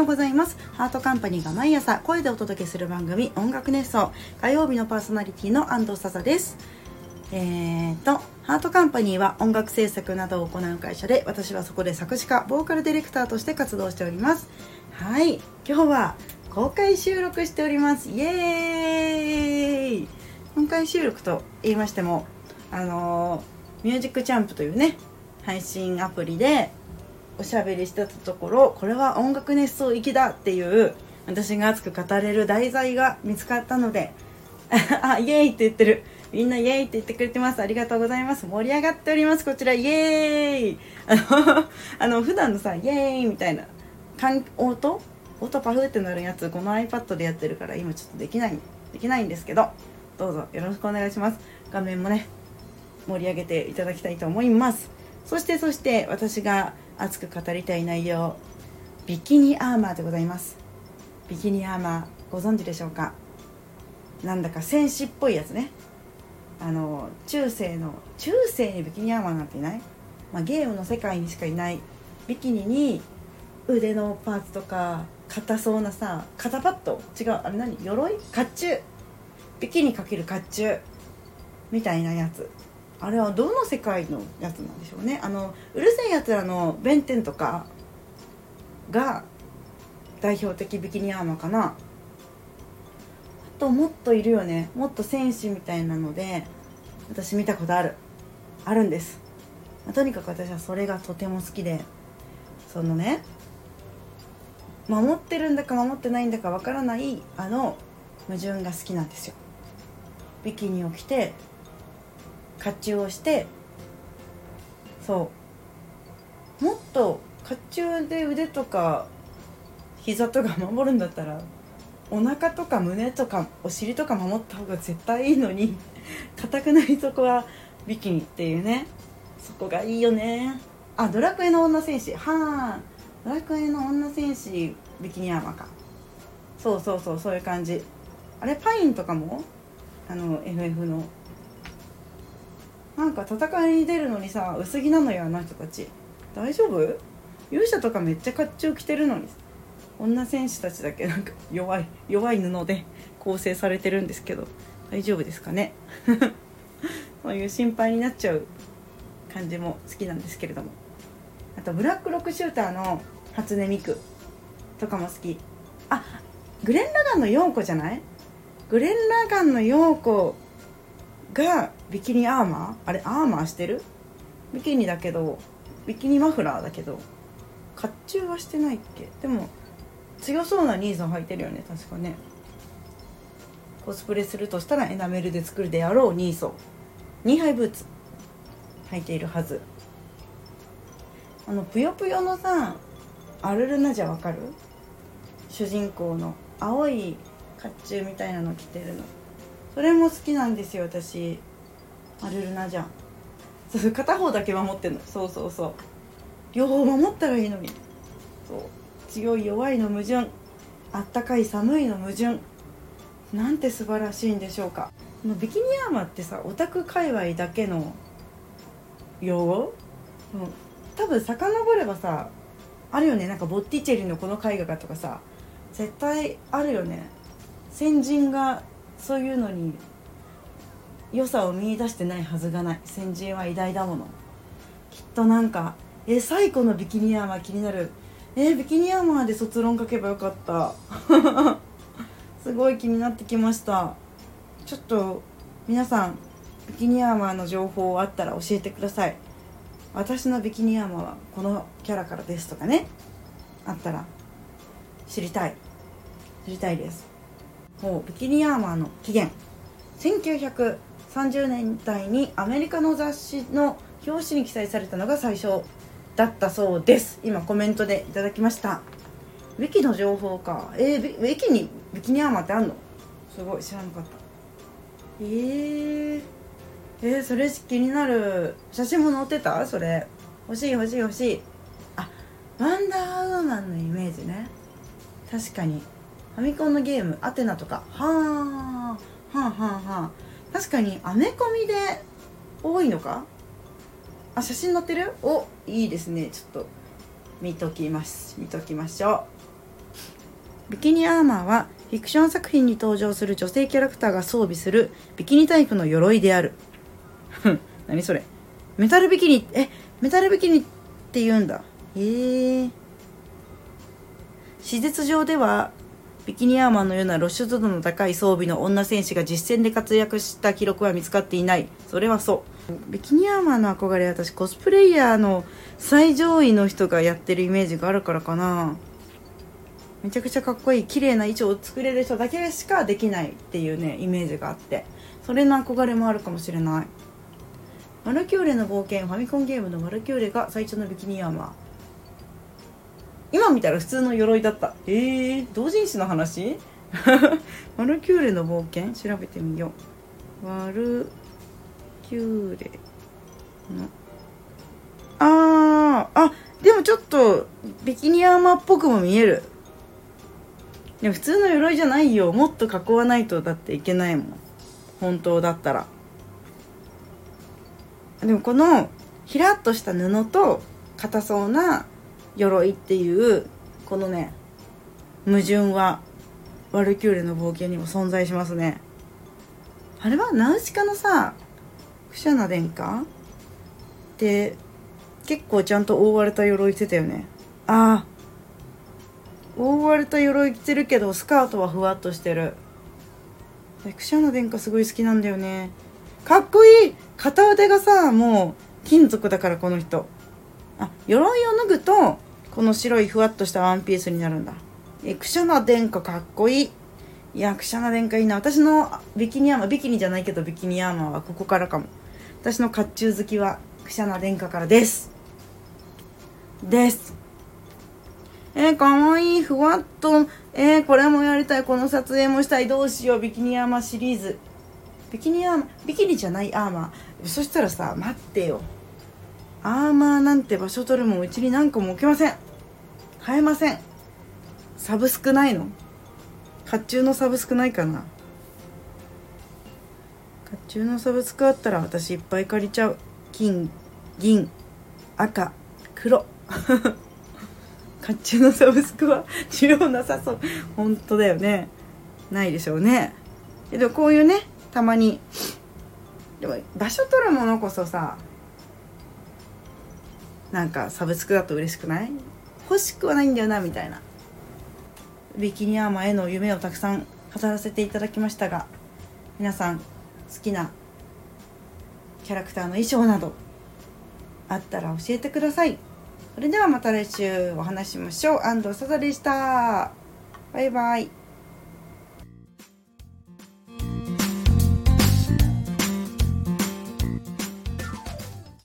ようございます。ハートカンパニーが毎朝声でお届けする番組音楽熱奏。火曜日のパーソナリティの安藤笹です。えーとハートカンパニーは音楽制作などを行う会社で私はそこで作詞家ボーカルディレクターとして活動しております。はい今日は公開収録しております。イエーイ。公開収録と言いましてもあのミュージックチャンプというね配信アプリでおしゃべりしてたところこれは音楽熱奏きだっていう私が熱く語れる題材が見つかったので あイエーイって言ってる。みんなイエーイって言ってくれてます。ありがとうございます。盛り上がっております。こちらイエーイ。あの あの普段のさイエーイみたいな音？音パフってなるやつこの iPad でやってるから今ちょっとできないできないんですけどどうぞよろしくお願いします。画面もね盛り上げていただきたいと思います。そしてそして私が熱く語りたい内容ビキニアーマーでございます。ビキニアーマーご存知でしょうか？なんだか戦士っぽいやつね。あの中世の中世にビキニアーマーなんていない、まあ、ゲームの世界にしかいない。ビキニに腕のパーツとか硬そうなさ肩パッド。違うあれ何？鎧？甲冑。ビキニかける甲冑。みたいなやつ。あれはどの世界のやつなんでしょうね。あのうるせえやつらの弁天とかが代表的ビキニアーマーかな。あともっといるよね。もっと戦士みたいなので私見たことある。あるんです、まあ、とにかく私はそれがとても好きでそのね守ってるんだか守ってないんだかわからないあの矛盾が好きなんですよ。ビキニを着て甲冑をしてそう。もっと甲冑で腕とか膝とか守るんだったらお腹とか胸とかお尻とか守った方が絶対いいのに 硬くないとこはビキニっていうね。そこがいいよね。あドラクエの女戦士。はあドラクエの女戦士ビキニアーマーか。そうそうそうそういう感じ。あれパインとかも？あの FF の。なんか戦いに出るのにさ薄着なのよあの人たち。大丈夫？勇者とかめっちゃ甲冑着てるのに女戦士たちだけなんか弱い弱い布で構成されてるんですけど。大丈夫ですかね？そういう心配になっちゃう感じも好きなんですけれども。あとブラックロックシューターの初音ミクとかも好き。あグレン・ラガンの陽子じゃない？グレン・ラガンの陽子がビキニアーマー？あれアーマーしてる？ビキニだけどビキニマフラーだけど甲冑はしてないっけ？でも強そうなニーズを履いてるよね確かね。コスプレするとしたらエナメルで作るであろうニーソニーハイブーツ。履いているはず。あのぷよぷよのさアルルナじゃわかる？主人公の青い甲冑みたいなの着てるの。それも好きなんですよ私。アルルナじゃん。そう片方だけ守ってんの。そうそうそう。両方守ったらいいのに。そう。強い弱いの矛盾。あったかい寒いの矛盾。なんて素晴らしいんでしょうか。ビキニアーマーってさオタク界隈だけの用語？多分遡ればさあるよね。なんかボッティチェリのこの絵画がとかさ。絶対あるよね。先人がそういうのに良さを見出してないはずがない。先人は偉大だもの。きっとなんかえ最古のビキニアーマー気になる。えビキニアーマーで卒論書けばよかった。すごい気になってきました。ちょっと皆さんビキニアーマーの情報あったら教えてください。私のビキニアーマーはこのキャラからですとかね。あったら知りたい。知りたいです。もうビキニアーマーの起源。1930年代にアメリカの雑誌の表紙に記載されたのが最初だったそうです。今コメントでいただきました。ウィキの情報か。えー、ウィキにビキニアーマーってあんの？すごい知らなかった。えー、えー、それ気になる。写真も載ってた？それ。欲しい欲しい欲しい。あワンダーウーマンのイメージね。確かに。ァミコンのゲームアテナとか。はあはあはあはあ確かにアメコミで多いのか？あ写真載ってる？おいいですね。ちょっと見ときます。見ときましょう。ビキニアーマーはフィクション作品に登場する女性キャラクターが装備するビキニタイプの鎧である。何それ？メタルビキニえメタルビキニって言うんだ。へえー、史実上ではビキニアーマンのような露出度の高い装備の女戦士が実戦で活躍した記録は見つかっていない。それはそう。ビキニアーマンの憧れ私コスプレイヤーの最上位の人がやってるイメージがあるからかな。めちゃくちゃかっこいい綺麗な衣装を作れる人だけしかできないっていうねイメージがあって。それの憧れもあるかもしれない。マルキューレの冒険ファミコンゲームのマルキューレが最初のビキニアーマー。今見たら普通の鎧だった。えー、同人誌の話？マルキューレの冒険？調べてみよう。マルキューレの。あーあでもちょっとビキニアーマーっぽくも見える。でも普通の鎧じゃないよ。もっと囲わないとだっていけないもん。本当だったら。でもこのひらっとした布と硬そうな鎧っていうこのね矛盾はワルキューレの冒険にも存在しますね。あれはナウシカのさクシャナ殿下？って結構ちゃんと覆われた鎧着てたよね。ああ覆われた鎧着てるけどスカートはふわっとしてる。クシャナ殿下すごい好きなんだよね。かっこいい！片腕がさもう金属だからこの人。あ鎧を脱ぐとこの白いふわっとしたワンピースになるんだ。えクシャナ殿下かっこいい。いやクシャナ殿下いいな。私のビキニアーマービキニじゃないけどビキニアーマーはここからかも。私の甲冑好きはクシャナ殿下からです。です。えー、かわいいふわっと。えー、これもやりたい。この撮影もしたい。どうしよう。ビキニアーマーシリーズ。ビキニアーマービキニじゃないアーマー。そしたらさ待ってよ。アーマーなんて場所取るもんうちに何個も置けません。買えません。サブスクないの。甲冑のサブスクないかな。甲冑のサブスクあったら私いっぱい借りちゃう。金銀赤黒。甲冑のサブスクは需要なさそう。本当だよね。ないでしょうね。けどこういうねたまにでも場所取るものこそさなんかサブスクだと嬉しくない？欲しくはないんだよなみたいな。ビキニアーマーへの夢をたくさん語らせていただきましたが皆さん好きなキャラクターの衣装などあったら教えてください。それではまた来週お話ししましょう。安藤サザでした。バイバイ。